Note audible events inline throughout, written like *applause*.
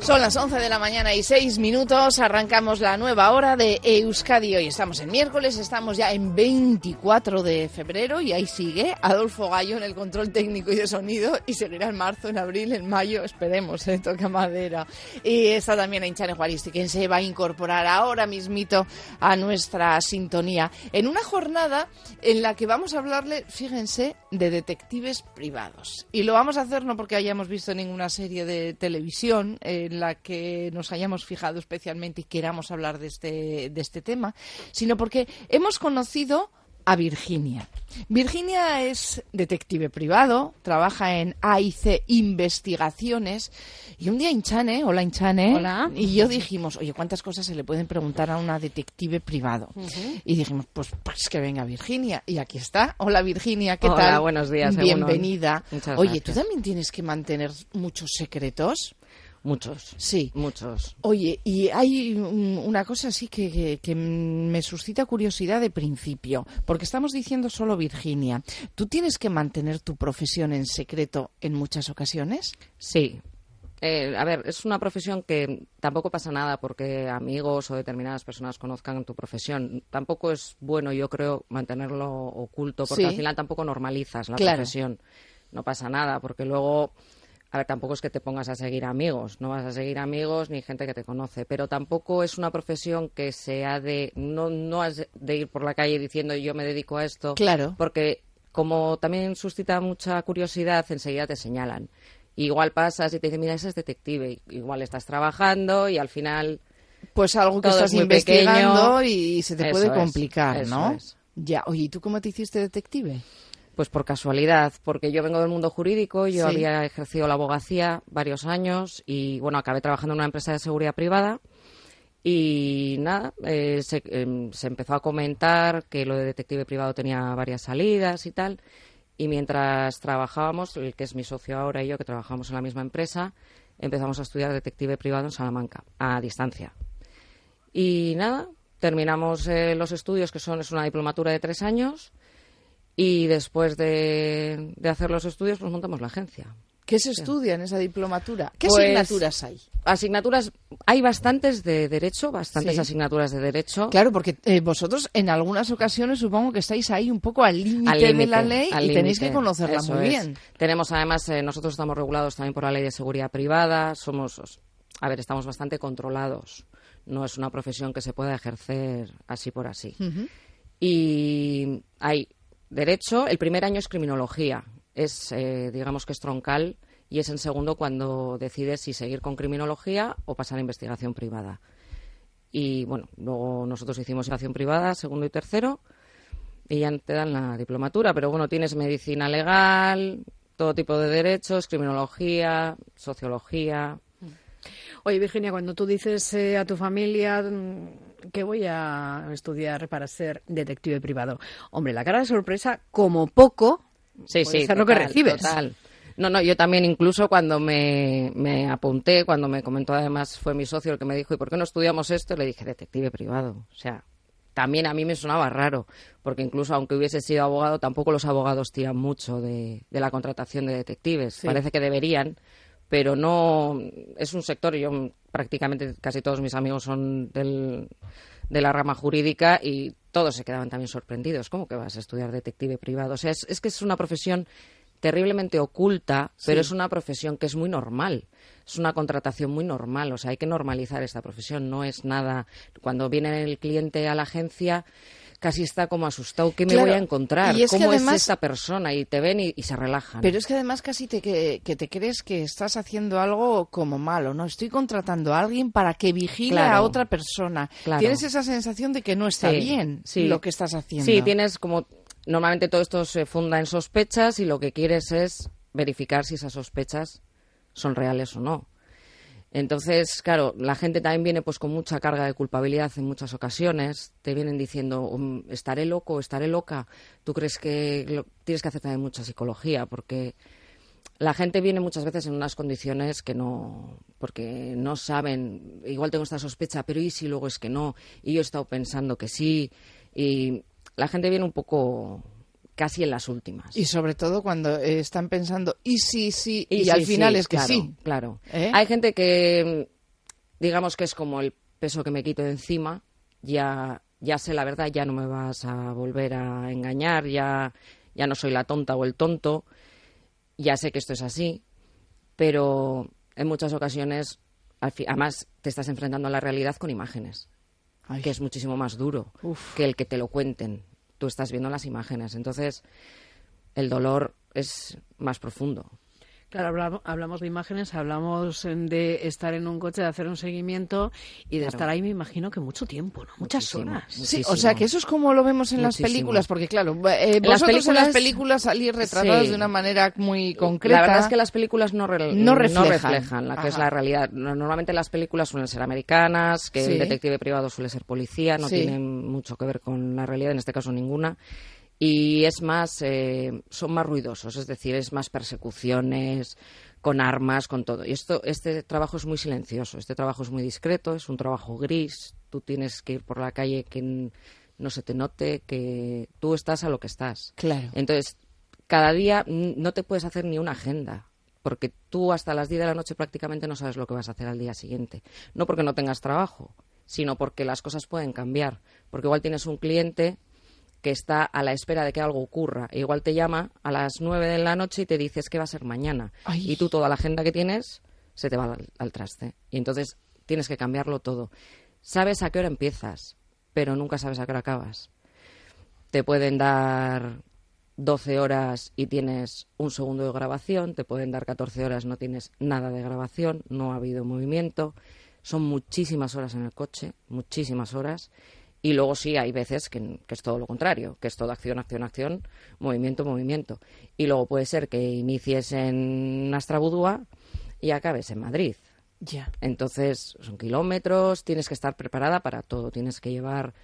Son las 11 de la mañana y 6 minutos. Arrancamos la nueva hora de Euskadi. Hoy estamos en miércoles, estamos ya en 24 de febrero y ahí sigue Adolfo Gallo en el control técnico y de sonido y seguirá en marzo, en abril, en mayo, esperemos, ¿eh? toca madera. Y está también Inchane Juaristi, quien se va a incorporar ahora mismito a nuestra sintonía en una jornada en la que vamos a hablarle, fíjense, de detectives privados. Y lo vamos a hacer no porque hayamos visto ninguna serie de televisión, en la que nos hayamos fijado especialmente y queramos hablar de este, de este tema, sino porque hemos conocido a Virginia. Virginia es detective privado, trabaja en AIC Investigaciones y un día Inchane, hola Inchane, Hola. y yo dijimos, oye, ¿cuántas cosas se le pueden preguntar a una detective privado? Y dijimos, pues, pues que venga Virginia. Y aquí está. Hola Virginia, ¿qué Hola, tal? buenos días, Bienvenida. Oye. ¿tú también tienes que mantener muchos secretos? Muchos. Sí. Muchos. Oye, y hay un- una cosa así que, que- que me suscita curiosidad de principio, porque estamos diciendo solo Virginia. ¿Tú tienes que mantener tu profesión en secreto en muchas ocasiones? Sí. Eh, a ver, es una profesión que tampoco pasa nada porque amigos o determinadas personas conozcan tu profesión. Tampoco es bueno, yo creo, mantenerlo oculto porque Sí. al final tampoco normalizas la Claro. profesión. No pasa nada porque luego, a ver, tampoco es que te pongas a seguir amigos. No vas a seguir amigos ni gente que te conoce. Pero tampoco es una profesión que sea de. No, no has de ir por la calle diciendo yo me dedico a esto. Claro. Porque como también suscita mucha curiosidad, enseguida te señalan. Igual pasas y te dicen, mira, ese es detective. Igual estás trabajando y al final... Pues algo que es estás investigando pequeño. y se te Eso puede complicar, eso ¿no? es. Ya, oye, ¿y tú cómo te hiciste detective? Pues por casualidad, porque yo vengo del mundo jurídico, yo Sí. había ejercido la abogacía varios años y bueno, acabé trabajando en una empresa de seguridad privada y nada, eh, se, em, se empezó a comentar que lo de detective privado tenía varias salidas y tal. Y mientras trabajábamos, el que es mi socio ahora y yo, que trabajamos en la misma empresa, empezamos a estudiar detective privado en Salamanca, a distancia. Y nada, terminamos eh, los estudios, que son es una diplomatura de tres años, y después de, de hacer los estudios, pues montamos la agencia. ¿Qué se estudia en esa diplomatura? ¿Qué Pues, asignaturas hay? Asignaturas, hay bastantes de derecho, bastantes Sí. asignaturas de derecho. Claro, porque eh, vosotros en algunas ocasiones supongo que estáis ahí un poco al límite de la ley y tenéis que conocerla Eso muy es. bien. Tenemos además, eh, nosotros estamos regulados también por la ley de seguridad privada, somos, a ver, estamos bastante controlados. No es una profesión que se pueda ejercer así por así. Y hay derecho, el primer año es criminología, es, eh, digamos que es troncal, y es en segundo cuando decides si seguir con criminología o pasar a investigación privada. Y bueno, luego nosotros hicimos investigación privada, segundo y tercero, y ya te dan la diplomatura, pero bueno, tienes medicina legal, todo tipo de derechos, criminología, sociología. Oye, Virginia, cuando tú dices eh, a tu familia que voy a estudiar para ser detective privado, hombre, la cara de sorpresa, como poco, Sí, puede sí, ser lo que total, recibes. total. No, no, yo también incluso cuando me, me apunté, cuando me comentó además fue mi socio el que me dijo, ¿y por qué no estudiamos esto? Le dije, detective privado. O sea, también a mí me sonaba raro, porque incluso aunque hubiese sido abogado, tampoco los abogados tiran mucho de, de la contratación de detectives. Parece que deberían, pero no es un sector, yo prácticamente casi todos mis amigos son del, de la rama jurídica y todos se quedaban también sorprendidos. ¿Cómo que vas a estudiar detective privado? O sea, es, es que es una profesión terriblemente oculta, pero es una profesión que es muy normal. Es una contratación muy normal, o sea, hay que normalizar esta profesión, no es nada. Cuando viene el cliente a la agencia, casi está como asustado, ¿qué me Claro, voy a encontrar? y es ¿Cómo además- es esta persona? Y te ven y, y se relajan. Pero es que además casi te, que, que te crees que estás haciendo algo como malo, ¿no? Estoy contratando a alguien para que vigile Claro. a otra persona. Claro. Tienes esa sensación de que no está Sí, bien sí. lo que estás haciendo. Sí, tienes como normalmente todo esto se funda en sospechas y lo que quieres es verificar si esas sospechas son reales o no. Entonces, claro, la gente también viene pues con mucha carga de culpabilidad en muchas ocasiones. Te vienen diciendo, "Um, estaré loco, estaré loca. Tú crees que lo- tienes que hacer también mucha psicología porque la gente viene muchas veces en unas condiciones que no, porque no saben, igual tengo esta sospecha, pero ¿y si luego es que no? Y yo he estado pensando que sí. Y la gente viene un poco casi en las últimas. Y sobre todo cuando eh, están pensando, y sí, sí, y, sí, al final sí, es que claro, sí. Claro. ¿Eh? Hay gente que, digamos que es como el peso que me quito de encima, ya, ya sé la verdad, ya no me vas a volver a engañar, ya, ya no soy la tonta o el tonto, ya sé que esto es así, pero en muchas ocasiones, además, te estás enfrentando a la realidad con imágenes, Ay. que es muchísimo más duro Uf. que el que te lo cuenten. Tú estás viendo las imágenes, entonces el dolor es más profundo. Claro, hablamos, hablamos de imágenes, hablamos eh, de estar en un coche, de hacer un seguimiento y de Claro. estar ahí, me imagino que mucho tiempo, ¿no? Muchas Muchísimo, horas. Sí, o sea que eso es como lo vemos en las películas, porque claro, eh, En las vosotros en las películas- películas salís retratados Sí. de una manera muy concreta. La verdad es que las películas no, rel- No reflejan. reflejan la que es la realidad. No- Normalmente las películas suelen ser americanas, que Sí. el detective privado suele ser policía, no Sí. tienen mucho que ver con la realidad, en este caso ninguna. Y es más, eh, son más ruidosos, es decir, es más persecuciones, con armas, con todo. Y esto, este trabajo es muy silencioso, este trabajo es muy discreto, es un trabajo gris. Tú tienes que ir por la calle que no se te note, que tú estás a lo que estás. Claro. Entonces, cada día no te puedes hacer ni una agenda, porque tú hasta las 10 de la noche prácticamente no sabes lo que vas a hacer al día siguiente. No porque no tengas trabajo, sino porque las cosas pueden cambiar. Porque igual tienes un cliente que está a la espera de que algo ocurra. E igual te llama a las 9 de la noche y te dices que va a ser mañana. Ay. Y tú toda la agenda que tienes se te va al, al traste. Y entonces tienes que cambiarlo todo. Sabes a qué hora empiezas, pero nunca sabes a qué hora acabas te pueden dar 12 horas y tienes un segundo de grabación, te pueden dar 14 horas, no tienes nada de grabación, no ha habido movimiento. Son muchísimas horas en el coche, muchísimas horas. Y luego sí, hay veces que, que es todo lo contrario, que es todo acción, acción, acción, movimiento, movimiento. Y luego puede ser que inicies en Astrabudúa y acabes en Madrid. Ya. Entonces, son kilómetros, tienes que estar preparada para todo. Tienes que llevar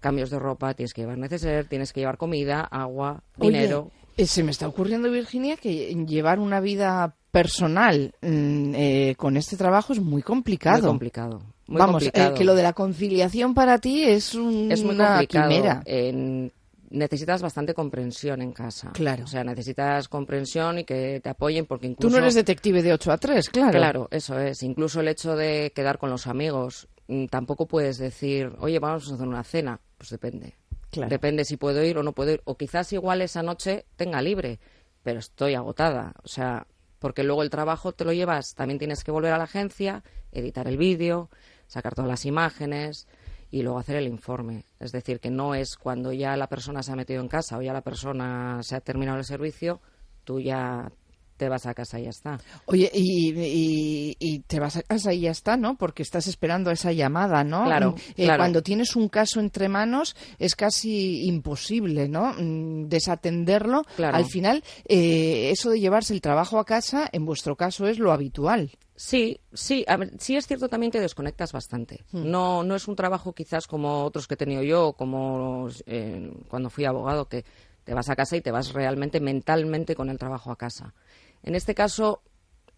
cambios de ropa, tienes que llevar neceser, tienes que llevar comida, agua, dinero. eh, se me está ocurriendo, Virginia, que llevar una vida personal mm, eh, con este trabajo es muy complicado. Muy complicado. Muy Vamos, eh, que lo de la conciliación para ti es un- es muy una quimera. En- necesitas bastante comprensión en casa. Claro. O sea, necesitas comprensión y que te apoyen porque incluso... Tú no eres detective de 8 a 3, claro. Claro, eso es. Incluso el hecho de quedar con los amigos, mm, tampoco puedes decir, oye, vamos a hacer una cena. Pues depende. Claro. Depende si puedo ir o no puedo ir. O quizás igual esa noche tenga libre, pero estoy agotada. O sea, porque luego el trabajo te lo llevas, también tienes que volver a la agencia, editar el vídeo, sacar todas las imágenes y luego hacer el informe. Es decir, que no es cuando ya la persona se ha metido en casa o ya la persona se ha terminado el servicio, tú ya te vas a casa y ya está. Oye, y, y- y te vas a casa y ya está, ¿no? Porque estás esperando esa llamada, ¿no? Claro, eh, claro. Cuando tienes un caso entre manos es casi imposible, ¿no? Mm, Desatenderlo. Claro. Al final, eh, eso de llevarse el trabajo a casa, en vuestro caso, es lo habitual. Sí, sí, a ver, sí es cierto también que desconectas bastante. No, no es un trabajo quizás como otros que he tenido yo, como eh, cuando fui abogado, que te vas a casa y te vas realmente mentalmente con el trabajo a casa. En este caso,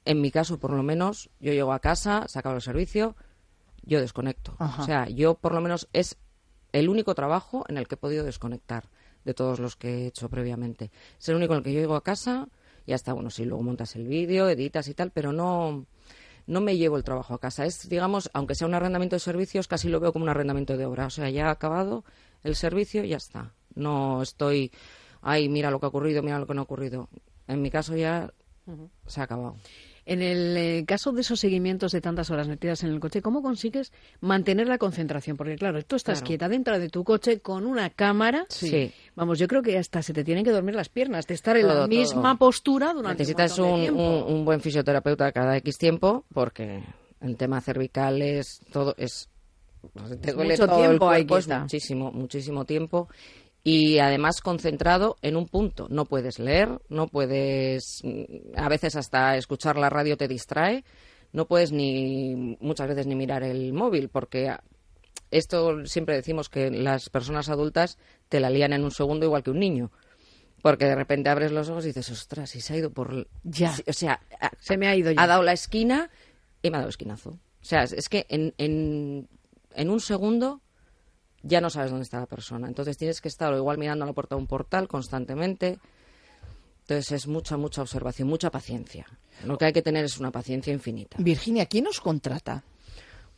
en mi caso por lo menos, yo llego a casa, se acaba el servicio, yo desconecto. Ajá. O sea, yo por lo menos es el único trabajo en el que he podido desconectar de todos los que he hecho previamente. Es el único en el que yo llego a casa y hasta, bueno, sí, luego montas el vídeo, editas y tal, pero no, no me llevo el trabajo a casa. Es, digamos, aunque sea un arrendamiento de servicios, casi lo veo como un arrendamiento de obra. O sea, ya ha acabado el servicio y ya está. No estoy, ay, mira lo que ha ocurrido, mira lo que no ha ocurrido. En mi caso ya se ha acabado. En el eh, caso de esos seguimientos de tantas horas metidas en el coche, ¿cómo consigues mantener la concentración? Porque claro, tú estás Claro. quieta dentro de tu coche con una cámara. Sí. Vamos, yo creo que hasta se te tienen que dormir las piernas de estar en la misma todo. postura durante Necesitas un, de tiempo. un- un buen fisioterapeuta cada X tiempo porque el tema cervical es todo es te duele mucho todo el tiempo ahí cuerpo, es muchísimo muchísimo tiempo y además concentrado en un punto. No puedes leer, no puedes, mm, a veces hasta escuchar la radio te distrae, no puedes ni muchas veces ni mirar el móvil porque esto siempre decimos que las personas adultas te la lían en un segundo igual que un niño. Porque de repente abres los ojos y dices, ostras, y se ha ido por... Ya. O sea, ha- Se me ha ido ya. ha dado la esquina y me ha dado esquinazo. O sea, es, es que en, en, en un segundo ya no sabes dónde está la persona. Entonces tienes que estar o igual mirando a la puerta de un portal constantemente. Entonces es mucha, mucha observación, mucha paciencia. Lo que hay que tener es una paciencia infinita. Virginia, ¿quién nos contrata?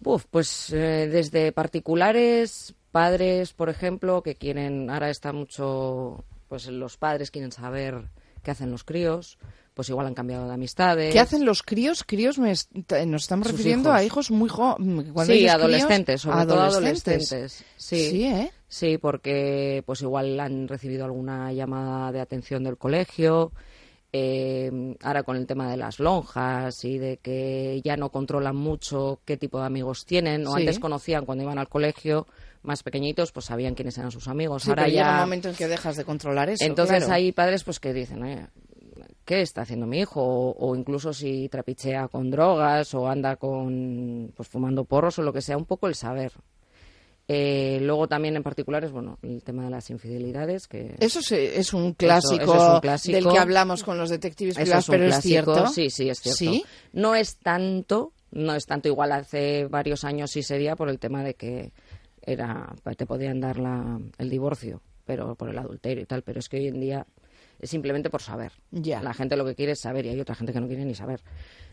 Uf, pues eh, desde particulares, padres, por ejemplo, que quieren, ahora está mucho, pues los padres quieren saber qué hacen los críos, pues igual han cambiado de amistades. ¿Qué hacen los críos? Críos me est- nos estamos Sus refiriendo hijos. a hijos muy jóvenes. Sí, adolescentes, sobre todo adolescentes. Sí, Sí. ¿eh? Sí, porque pues igual han recibido alguna llamada de atención del colegio. eh, ahora con el tema de las lonjas y de que ya no controlan mucho qué tipo de amigos tienen. O Sí. antes conocían cuando iban al colegio más pequeñitos, pues sabían quiénes eran sus amigos. Sí, ahora pero ya llega un momento en que dejas de controlar eso. entonces claro. hay padres pues que dicen, "Oye, ¿qué está haciendo mi hijo? O, o incluso si trapichea con drogas o anda con pues fumando porros o lo que sea, un poco el saber. Eh, luego también en particular es bueno el tema de las infidelidades que Eso es, es un clásico, eso es un clásico. del que hablamos con los detectives privados, es pero es clásico. cierto. Sí, sí, es cierto. Sí. No es tanto, no es tanto igual hace varios años sí sería por el tema de que era te podían dar la, el divorcio, pero por el adulterio y tal, pero es que hoy en día es simplemente por saber. Ya. La gente lo que quiere es saber y hay otra gente que no quiere ni saber.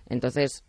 Entonces,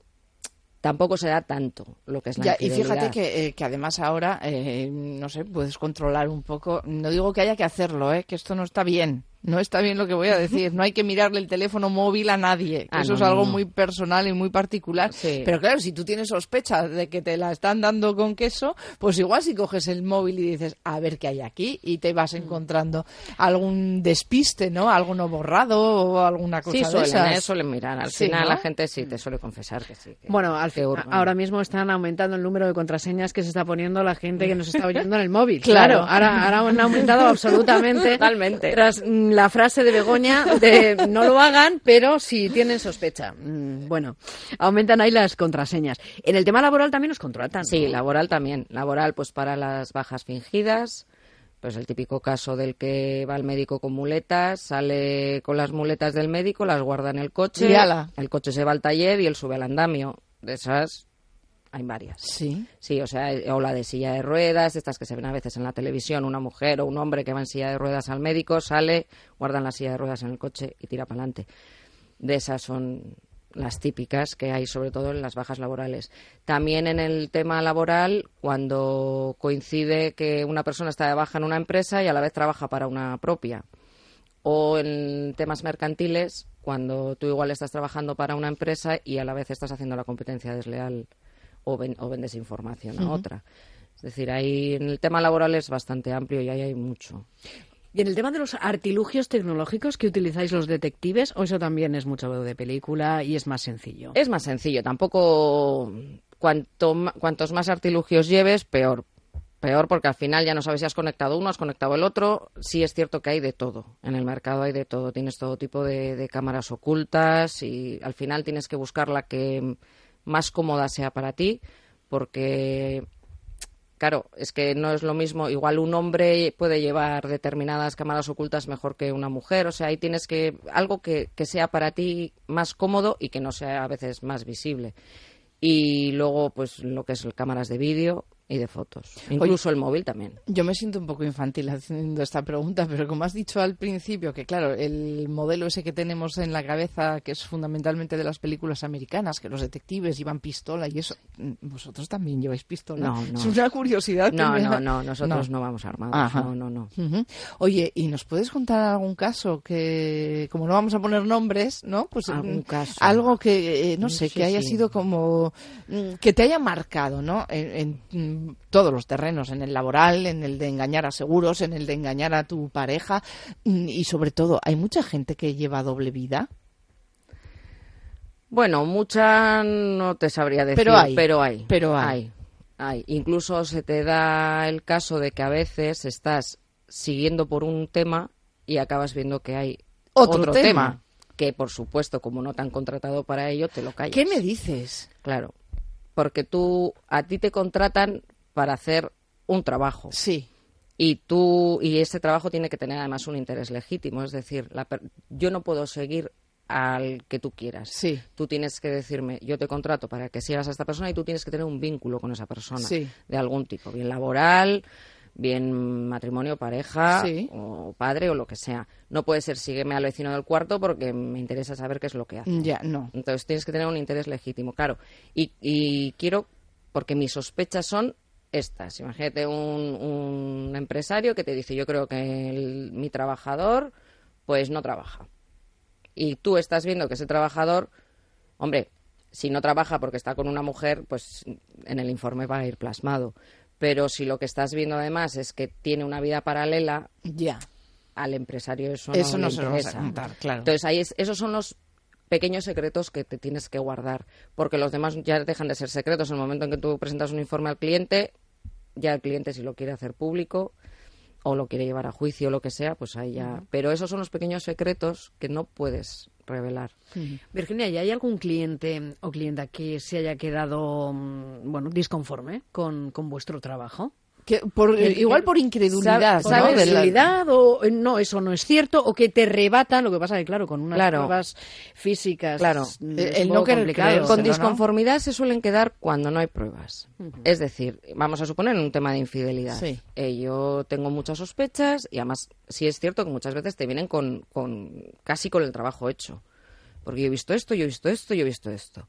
tampoco se da tanto lo que es la Ya, y fíjate que, eh, que además ahora, eh, no sé, puedes controlar un poco. No digo que haya que hacerlo, eh, que esto no está bien. No está bien lo que voy a decir. No hay que mirarle el teléfono móvil a nadie. Ah, eso no, es algo no. muy personal y muy particular. Sí. Pero claro, si tú tienes sospecha de que te la están dando con queso, pues igual si coges el móvil y dices, a ver qué hay aquí, y te Mm. vas encontrando algún despiste, ¿no? Algo no borrado o alguna cosa Sí, de suelen, esas. eh, suelen mirar. Al Sí, final ¿no? la gente sí te suele confesar que sí. que- Bueno, al que ahora mismo están aumentando el número de contraseñas que se está poniendo la gente que nos está oyendo en el móvil. *laughs* Claro. Claro, ahora, ahora han aumentado absolutamente. *laughs* Totalmente. Tras mm, la frase de Begoña de no lo hagan, pero si tienen sospecha. Mm, Bueno, aumentan ahí las contraseñas. En el tema laboral también nos contratan. Sí, ¿no? laboral también. Laboral, pues para las bajas fingidas, pues el típico caso del que va al médico con muletas, sale con las muletas del médico, las guarda en el coche, Y ala. el coche se va al taller y él sube al andamio. De esas hay varias. Sí. Sí, o sea, eh, o la de silla de ruedas, estas que se ven a veces en la televisión, una mujer o un hombre que va en silla de ruedas al médico, sale, guardan la silla de ruedas en el coche y tira para adelante. De esas son las típicas que hay, sobre todo en las bajas laborales. También en el tema laboral, cuando coincide que una persona está de baja en una empresa y a la vez trabaja para una propia. O en temas mercantiles, cuando tú igual estás trabajando para una empresa y a la vez estás haciendo la competencia desleal o, ven- o vendes información a otra. Es decir, ahí en el tema laboral es bastante amplio y ahí hay mucho. Y en el tema de los artilugios tecnológicos que utilizáis los detectives, o eso también es mucho de película y es más sencillo. Es más sencillo, tampoco cuanto, cuantos más artilugios lleves, peor. Peor porque al final ya no sabes si has conectado uno, has conectado el otro. Sí es cierto que hay de todo. En el mercado hay de todo. Tienes todo tipo de, de cámaras ocultas y al final tienes que buscar la que más cómoda sea para ti porque Claro, es que no es lo mismo. Igual un hombre puede llevar determinadas cámaras ocultas mejor que una mujer. O sea, ahí tienes que. algo que, que sea para ti más cómodo y que no sea a veces más visible. Y luego, pues lo que es cámaras de vídeo y de fotos. Incluso el móvil también. Yo me siento un poco infantil haciendo esta pregunta, pero como has dicho al principio, que claro, el modelo ese que tenemos en la cabeza, que es fundamentalmente de las películas americanas, que los detectives llevan pistola y eso, mm, vosotros también lleváis pistola. No, no. Es una curiosidad. que No, me no, da- no, nosotros no, No. vamos armados. Ajá. No, no, no. Oye, ¿y nos puedes contar algún caso que, como no vamos a poner nombres, ¿no? Pues Algún mm, caso. algo que, eh, no sé, Sí, que haya sí. sido como, mm, que te haya marcado, ¿no? En, en, todos los terrenos, en el laboral, en el de engañar a seguros, en el de engañar a tu pareja mm, y sobre todo, ¿hay mucha gente que lleva doble vida? Bueno, mucha no te sabría decir, Pero hay, pero hay. pero hay. hay. Incluso se te da el caso de que a veces estás siguiendo por un tema y acabas viendo que hay Otro otro, tema. tema. que por supuesto como no te han contratado para ello te lo callas. ¿Qué me dices? Claro, porque tú a ti te contratan para hacer un trabajo Sí. y tú y ese trabajo tiene que tener además un interés legítimo, es decir, la per- yo no puedo seguir al que tú quieras. Sí. Tú tienes que decirme, yo te contrato para que sigas a esta persona y tú tienes que tener un vínculo con esa persona Sí. de algún tipo, bien laboral, bien matrimonio, pareja Sí. o padre o lo que sea. No puede ser sígueme al vecino del cuarto porque me interesa saber qué es lo que hace. Ya, no. Entonces tienes que tener un interés legítimo, claro. Y, y quiero, porque mis sospechas son estas. Imagínate un, un empresario que te dice, yo creo que el- mi trabajador pues no trabaja. Y tú estás viendo que ese trabajador, hombre, si no trabaja porque está con una mujer, pues en el informe va a ir plasmado. Pero si lo que estás viendo además es que tiene una vida paralela, Ya. al empresario eso, Eso no, se lo vas a contar, claro. Entonces, ahí es- esos son los pequeños secretos que te tienes que guardar, porque los demás ya dejan de ser secretos. En el momento en que tú presentas un informe al cliente, ya el cliente si lo quiere hacer público o lo quiere llevar a juicio o lo que sea, pues ahí ya. Pero esos son los pequeños secretos que no puedes revelar. Virginia, ¿y hay algún cliente o clienta que se haya quedado, mm, bueno, disconforme con, con vuestro trabajo? Que por- El- igual el- por incredulidad, ¿Por ¿no? Incredulidad o eh, no, eso no es cierto? ¿O que te rebatan? Lo que pasa que, claro, con unas Claro. pruebas físicas Claro. mm, El- el no querer Con ¿no? disconformidad se suelen quedar cuando no hay pruebas. Es decir, vamos a suponer un tema de infidelidad. Sí. Eh, yo tengo muchas sospechas y además sí es cierto que muchas veces te vienen con, con casi con el trabajo hecho. Porque yo he visto esto, yo he visto esto, yo he visto esto.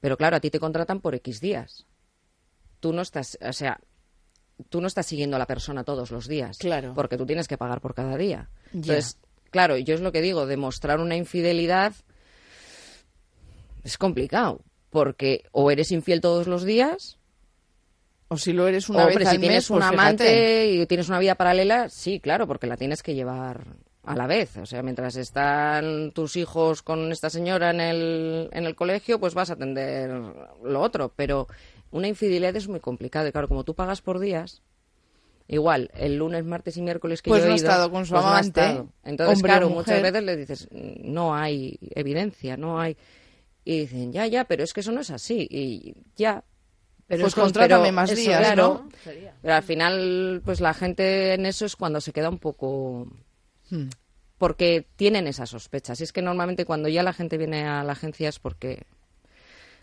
Pero claro, a ti te contratan por X días. Tú no estás, o sea, tú no estás siguiendo a la persona todos los días. Claro. Porque tú tienes que pagar por cada día. Entonces, claro, yo es lo que digo, demostrar una infidelidad es complicado. Porque o eres infiel todos los días, O si lo eres una o vez hombre, al si tienes mes, un pues amante fíjate. y tienes una vida paralela, sí, claro, porque la tienes que llevar a la vez. O sea, mientras están tus hijos con esta señora en el, en el colegio, pues vas a atender lo otro. Pero una infidelidad es muy complicado. Y claro, como tú pagas por días, igual, el lunes, martes y miércoles que Pues yo he no ido, estado con su pues no ha amante, estado. Entonces, hombre claro, mujer. muchas veces le dices, no hay evidencia, no hay... Y dicen, ya, ya, pero es que eso no es así. Y ya, Pues es- contrátame más días, claro. ¿no? Pero al final, pues la gente en eso es cuando se queda un poco... Hmm. Porque tienen esas sospechas. Y es que normalmente cuando ya la gente viene a la agencia es porque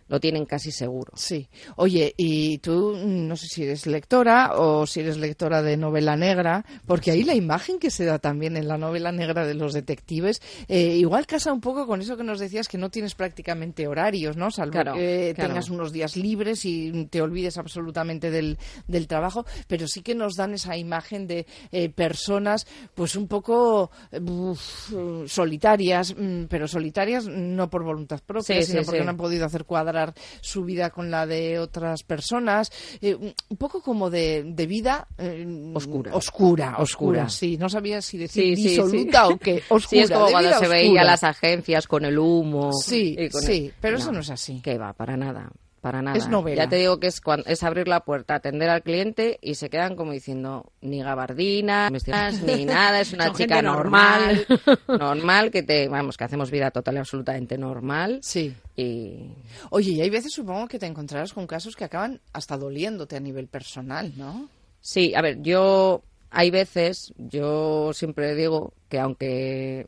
lo tienen casi seguro. Sí. Oye, y tú mm, no sé si eres lectora o si eres lectora de novela negra, porque ahí la imagen que se da también en la novela negra de los detectives, eh, igual casa un poco con eso que nos decías que no tienes prácticamente horarios, ¿no? Salvo Claro, que claro. tengas unos días libres y te olvides absolutamente del, del trabajo, pero sí que nos dan esa imagen de eh, personas, pues un poco uf, solitarias, mm, pero solitarias no por voluntad propia, Sí, sino sí, porque sí. no han podido hacer cuadrar su vida con la de otras personas, eh, un poco como de, de vida eh, Oscura. oscura, oscura, sí, no sabía si decir Sí, sí, disoluta sí. o qué, *laughs* Sí, oscura, es como cuando se veía oscura. las agencias con el humo. Sí, y con sí, el- pero eso no es así. Que va, para nada. Para nada. Es novela. Ya te digo que es, es abrir la puerta, atender al cliente y se quedan como diciendo ni gabardina, ni nada, es una Son chica normal, *laughs* normal, que te, vamos, que hacemos vida total y absolutamente normal. Sí. Y Oye, y hay veces supongo que te encontrarás con casos que acaban hasta doliéndote a nivel personal, ¿no? Sí, a ver, yo hay veces, yo siempre digo que aunque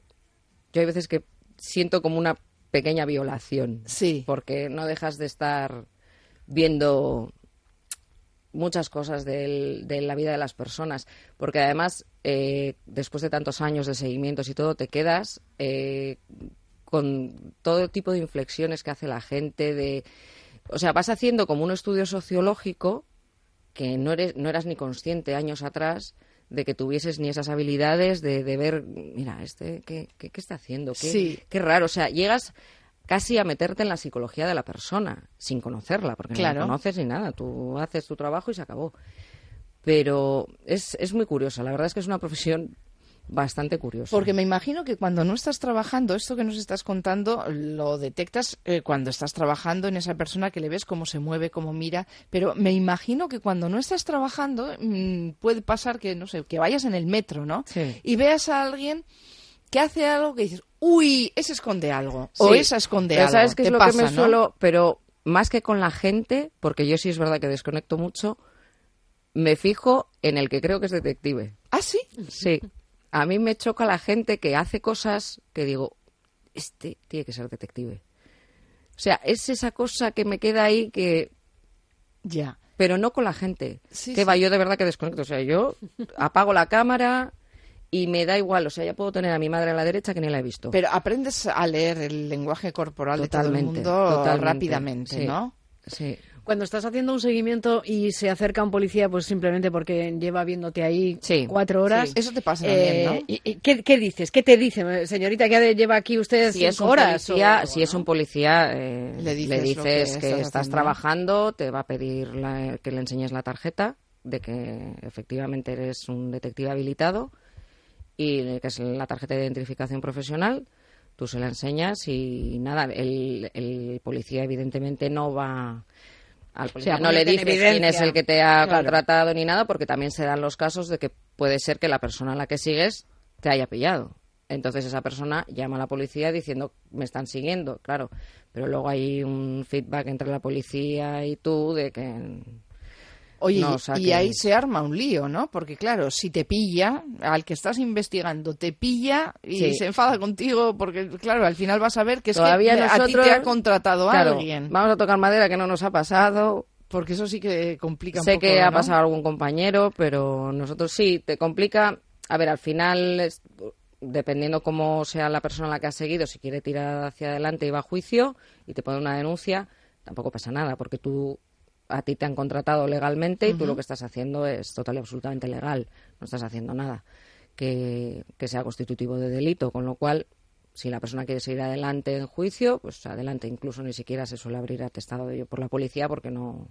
yo hay veces que siento como una pequeña violación, Sí. porque no dejas de estar viendo muchas cosas del- de la vida de las personas, porque además eh, después de tantos años de seguimientos y todo, te quedas eh, con todo tipo de inflexiones que hace la gente, de, o sea, vas haciendo como un estudio sociológico que no eres no eras ni consciente años atrás de que tuvieses ni esas habilidades de, de ver, mira, este, ¿qué, qué, qué está haciendo? ¿Qué, Sí. qué raro. O sea, llegas casi a meterte en la psicología de la persona, sin conocerla, porque Claro. no la conoces ni nada. Tú haces tu trabajo y se acabó. Pero es, es muy curiosa. La verdad es que es una profesión bastante curiosa. Porque me imagino que cuando no estás trabajando, esto que nos estás contando, lo detectas eh, cuando estás trabajando en esa persona que le ves cómo se mueve, cómo mira. Pero me imagino que cuando no estás trabajando, mm, puede pasar que, no sé, que vayas en el metro, ¿no? Sí. Y veas a alguien que hace algo que dices, uy, ese esconde algo. O esa esconde pero algo. ¿Sabes qué es lo pasa, que me ¿no? suelo...? Pero más que con la gente, porque yo sí es verdad que desconecto mucho, me fijo en el que creo que es detective. Ah, sí. Sí. A mí me choca la gente que hace cosas que digo, este tiene que ser detective. O sea, es esa cosa que me queda ahí que... Ya. Pero no con la gente. Sí, que sí. va, yo de verdad que desconecto. O sea, yo apago la cámara y me da igual. O sea, ya puedo tener a mi madre a la derecha que ni la he visto. Pero aprendes a leer el lenguaje corporal de todo el Totalmente, mundo totalmente, rápidamente, sí. ¿no? Sí. Cuando estás haciendo un seguimiento y se acerca un policía, pues simplemente porque lleva viéndote ahí Sí, cuatro horas. sí. Eso te pasa eh, también, ¿no? y- y ¿qué, qué dices? ¿Qué te dice, señorita? que lleva aquí usted si es cinco un horas? policía, o- si es un policía eh, Le le dices que que, estás trabajando, te va a pedir la- que le enseñes la tarjeta de que efectivamente eres un detective habilitado y que es la tarjeta de identificación profesional. Tú se la enseñas y nada, el, el policía evidentemente no va al policía no le dices quién es el que te ha Claro. contratado ni nada porque también se dan los casos de que puede ser que la persona a la que sigues te haya pillado. Entonces esa persona llama a la policía diciendo me están siguiendo, claro. Pero luego hay un feedback entre la policía y tú de que Oye, No, o sea y que- ahí se arma un lío, ¿no? Porque claro, si te pilla, al que estás investigando te pilla y Sí. se enfada contigo, porque claro, al final vas a ver que es Todavía que a ti te ha contratado claro, alguien. vamos a tocar madera que no nos ha pasado. Porque eso sí que complica un Sé poco, que ha pasado algún compañero, pero nosotros sí, te complica. A ver, al final, es- dependiendo cómo sea la persona a la que has seguido, si quiere tirar hacia adelante y va a juicio y te pone una denuncia, tampoco pasa nada, porque tú a ti te han contratado legalmente y tú lo que estás haciendo es total y absolutamente legal, no estás haciendo nada que, que sea constitutivo de delito, con lo cual si la persona quiere seguir adelante en juicio, pues adelante, incluso ni siquiera se suele abrir atestado de ello por la policía porque no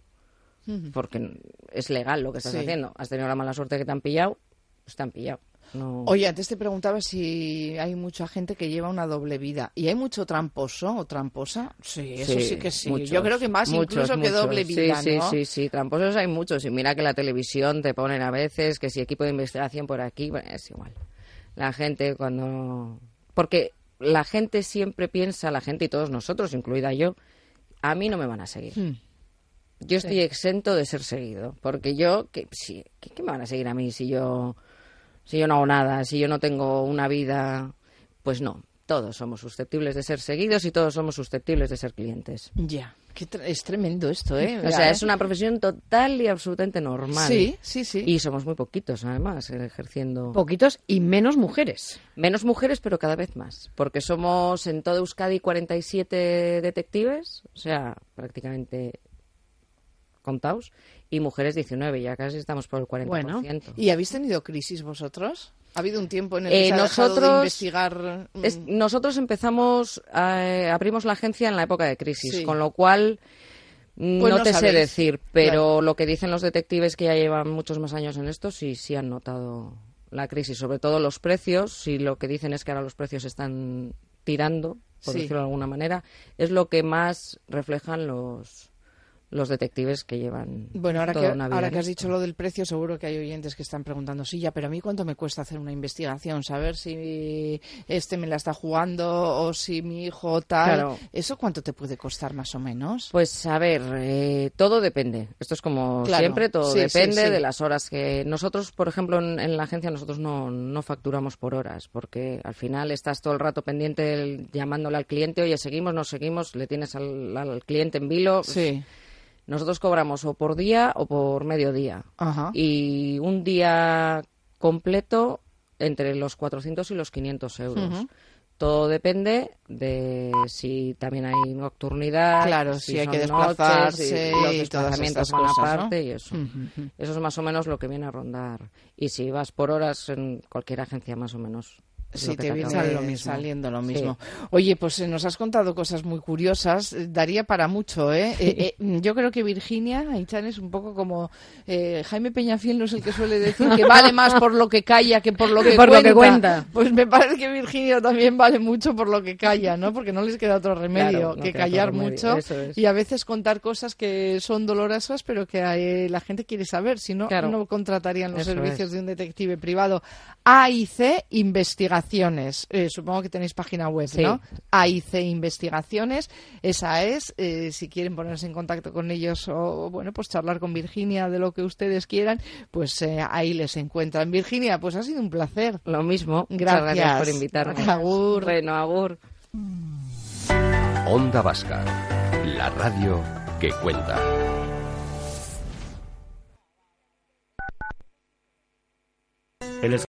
porque es legal lo que estás Sí. haciendo. Has tenido la mala suerte que te han pillado, pues te han pillado. No. Oye, antes te preguntaba si hay mucha gente que lleva una doble vida. ¿Y hay mucho tramposo o tramposa? Sí, eso sí, que sí. muchos, Yo creo que más muchos, incluso que doble vida, Sí, ¿no? sí, sí, sí. Tramposos hay muchos. Y mira que la televisión te ponen a veces que si equipo de investigación por aquí, bueno, es igual. La gente cuando... Porque la gente siempre piensa, la gente y todos nosotros, incluida yo, a mí no me van a seguir. Hmm. Yo estoy exento de ser seguido, porque yo, ¿qué, si, ¿qué, qué me van a seguir a mí si yo, si yo no hago nada, si yo no tengo una vida? Pues no, todos somos susceptibles de ser seguidos y todos somos susceptibles de ser clientes. Ya, es tremendo esto, ¿eh? *laughs* O sea, ¿eh? es una profesión total y absolutamente normal. Sí, sí, sí. Y somos muy poquitos, además, eh, ejerciendo. Poquitos y menos mujeres. Menos mujeres, pero cada vez más. Porque somos en todo Euskadi 47 detectives, o sea, prácticamente contados, y mujeres 19, ya casi estamos por el 40%. Bueno, ¿Y habéis tenido crisis vosotros? ¿Ha habido un tiempo en el Eh, que se ha dejado de nosotros- investigar? mm, Es- nosotros empezamos, eh, abrimos la agencia en la época de crisis, Sí. con lo cual mm, Pues no, no te sé decir, pero Claro. lo que dicen los detectives que ya llevan muchos más años en esto, sí, sí han notado la crisis, sobre todo los precios, si lo que dicen es que ahora los precios están tirando, por Sí. decirlo de alguna manera, es lo que más reflejan los los detectives que llevan Bueno, ahora, toda que, una vida ahora en que has dicho lo del precio, seguro que hay oyentes que están preguntando, sí, ya, pero a mí cuánto me cuesta hacer una investigación, saber si este me la está jugando o si mi hijo tal. Claro. ¿Eso cuánto te puede costar más o menos? Pues a ver, eh, todo depende. Esto es como Claro, siempre, todo sí, depende sí. de las horas que nosotros, por ejemplo, en, en la agencia nosotros no, no facturamos por horas, porque al final estás todo el rato pendiente del- llamándole al cliente, oye, seguimos, no seguimos, le tienes al, al cliente en vilo. Sí. Nosotros cobramos o por día o por mediodía. Ajá. Y un día completo entre los 400 y los 500 euros. Todo depende de si también hay nocturnidad, Claro, si hay son que noches, desplazarse si y los desplazamientos van cosas, ¿no? aparte y eso. Eso es más o menos lo que viene a rondar. Y si vas por horas en cualquier agencia más o menos Sí, lo que te viene lo mismo. saliendo lo mismo. Oye, pues eh, nos has contado cosas muy curiosas. eh, Daría para mucho, ¿eh? Eh, eh, yo creo que Virginia Aichan es un poco como eh, Jaime Peñafiel, no es el que suele decir que vale más por lo que calla que por lo que, *laughs* Por lo cuenta. que cuenta. Pues me parece que Virginia también vale mucho por lo que calla, ¿no? Porque no les queda otro remedio Claro, no que callar remedio, mucho es. y a veces contar cosas que son dolorosas, pero que la gente quiere saber. Si no, Claro. no contratarían los Eso servicios es. de un detective privado. AIC Investigaciones. Eh, supongo que tenéis página web, Sí. ¿no? AIC Investigaciones. Esa es. eh, si quieren ponerse en contacto con ellos o, bueno, pues charlar con Virginia de lo que ustedes quieran, pues eh, ahí les encuentran. Virginia, pues ha sido un placer. Lo mismo. Muchas Gracias. gracias por invitarme. Agur. Bueno, agur. Onda Vasca, la radio que cuenta. El